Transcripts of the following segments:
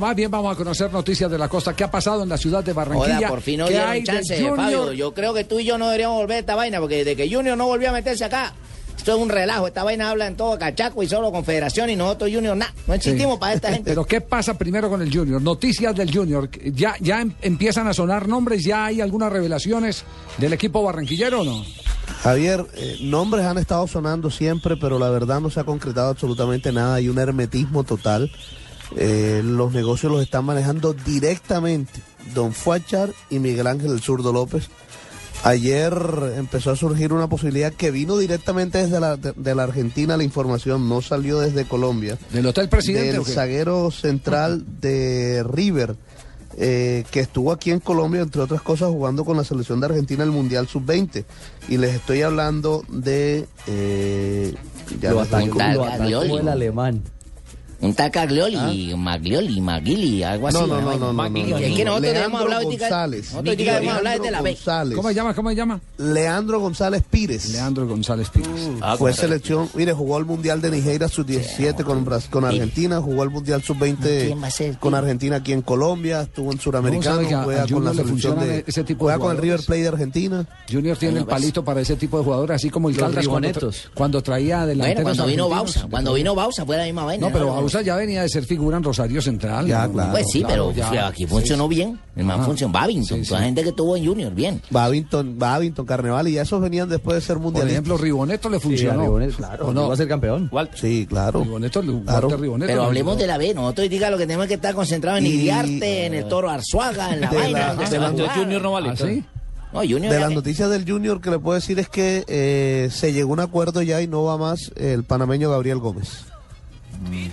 Más bien vamos a conocer noticias de la costa. ¿Qué ha pasado en la ciudad de Barranquilla? Joda, por fin no ¿Qué dieron hay de chance, Junior? Fabio. Yo creo que tú y yo no deberíamos volver a esta vaina, porque desde que Junior no volvió a meterse acá, esto es un relajo. Esta vaina habla en todo cachaco y solo confederación y nosotros Junior nada. No existimos Sí. para esta gente. Pero ¿qué pasa primero con el Junior? Noticias del Junior. ¿Ya, ya em- empiezan a sonar nombres? ¿Ya hay algunas revelaciones del equipo barranquillero o no? Javier, eh, nombres han estado sonando siempre, pero la verdad no se ha concretado absolutamente nada. Hay un hermetismo total. Eh, los negocios los están manejando directamente Don Fuachar y Miguel Ángel el Zurdo López. Ayer empezó a surgir una posibilidad que vino directamente desde la, de, de la Argentina, la información no salió desde Colombia. ¿Del Hotel Presidente Del zaguero central de River, eh, que estuvo aquí en Colombia, entre otras cosas, jugando con la selección de Argentina el Mundial Sub-20. Y les estoy hablando de... eh, ya Lo atacó, lo atacó el alemán. Un tal Caglioli, Maglioli, Maguili, algo así. No, no, no, no, no, no, Es no. que nosotros hablar ahorita- González. Nosotros debemos hablar de la B. ¿Cómo se llama? ¿Cómo se llama? Leandro González Pires. Leandro González Pires. Ah, Fue selección, mire, jugó el Mundial de Nigeria sub-17 con, Argentina, jugó el Mundial ¿Quién va a sub-20 ser? con Argentina aquí en Colombia, estuvo en Suramericano, juega con la selección de... ese tipo de juega con el. River Plate de Argentina. Junior tiene el palito para ese tipo de jugadores, así como el Caldas cuando, traía delanteros Bueno, cuando vino. Bausa, cuando vino Bausa fue la misma vaina. No, pero Ya venía de ser figura en Rosario Central. Ya, ¿no? claro. Pues sí, Claro, pero ya. aquí funcionó bien. El man Ajá. funcionó. Babington, Sí, toda gente que tuvo en Junior, bien. Babington, Babington, Carnaval, y ya esos venían después de ser Por mundialistas. ejemplo, Riboneto le Sí, funcionó. a Ribonet, claro, ¿O no? va a ser campeón. Sí, claro. Riboneto, Claro. Walter Riboneto Pero le hablemos de la B. Nosotros diga lo que tenemos que estar concentrados en Y- Iriarte, en el Toro Arzuaga, en la De vaina. la- donde de se la- va a jugar. Junior no vale. ¿Ah, sí? No, Junior De las noticias del Junior que le puedo decir es que eh, se llegó a un acuerdo ya y no va más el panameño Gabriel Gómez.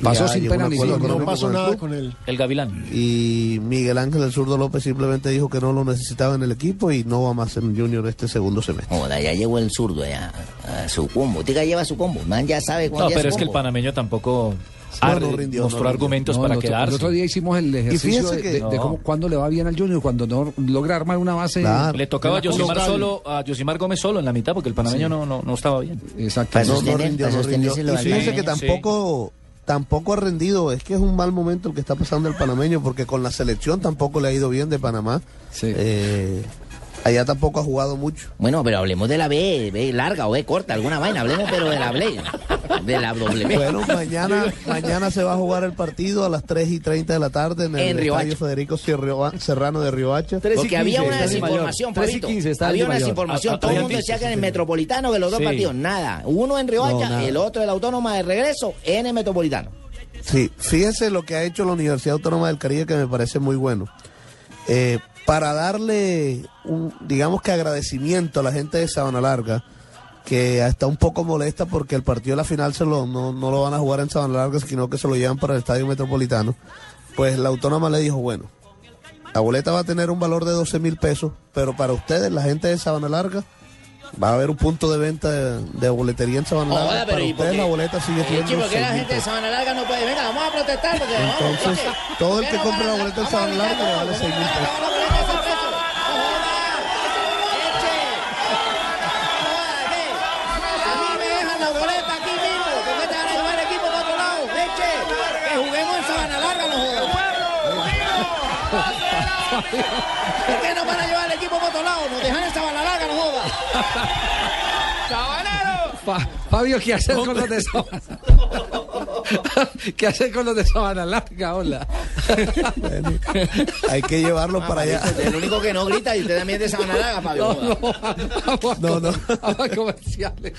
Pasó Ya sin pena ni gloria. No pasó nada club. con él. El Gavilán. Y Miguel Ángel el zurdo López simplemente dijo que no lo necesitaba en el equipo y no va más en Junior este segundo semestre. Joda, ya llegó el zurdo, ya. a su combo. Tica lleva su combo. Man ya sabe cuándo No, pero su es que el panameño tampoco No, ar- no rindió, mostró no rindió. argumentos No, para el otro, quedarse. el otro día hicimos el ejercicio de, que- de- de No. cómo, cuando le va bien al Junior, cuando no logra armar una base. Claro. Le tocaba a Josimar solo, a Josimar Gómez solo en la mitad porque el panameño no, no, no estaba bien. Exacto. Para No, no rindió, no rindió. Y al fíjese que tampoco, tampoco ha rendido. Es que es un mal momento el que está pasando el panameño porque con la selección tampoco le ha ido bien de Panamá. Sí. Eh, allá tampoco ha jugado mucho. Bueno, pero hablemos de la B, B larga o B corta, alguna vaina. Hablemos, pero de la B. De la doble B. Bueno, mañana, mañana se va a jugar el partido a las 3 y 30 de la tarde en el En Riohacha. estadio Federico Sierra- Serrano de Riohacha. Porque había 15, una desinformación, Fabito. 15 está el Había una desinformación. A- Todo el mundo decía que en el. Metropolitano que los dos Sí. partidos. Nada. Uno en Riohacha, No, el otro el Autónoma de regreso en el Metropolitano. Sí, fíjese lo que ha hecho la Universidad Autónoma del Caribe que me parece muy bueno. Eh, para darle un, digamos que agradecimiento a la gente de Sabana Larga, que está un poco molesta porque el partido de la final se lo, no, no lo van a jugar en Sabana Larga, sino que se lo llevan para el Estadio Metropolitano. Pues la Autónoma le dijo, bueno, la boleta va a tener un valor de 12 mil pesos, pero para ustedes, la gente de Sabana Larga, va a haber un punto de venta de, de boletería en Sabana Larga. Pero para ¿y por ustedes la boleta sigue siendo chico, ¿por qué la 6.000 gente de pesos. Sabana Larga no puede? Venga, vamos a protestar. Porque, vamos, Entonces, ¿por qué? todo ¿Por el que compre la boleta en vamos Sabana Larga le vale todos? 6.000 pesos. Vamos juguemos en Sabana Larga, no. ¿Por qué no van a llevar el equipo para otro lado? Nos dejan en Sabana Larga, no joda. Fa- Fabio, ¿qué hacer con los de Sabana? ¿Qué hacer con los de Sabana Larga? Hola. Bueno, hay que llevarlo para allá. El único que no grita y usted también es de Sabana Larga, Fabio. No, no, vamos a- No, no. vamos a comerciales.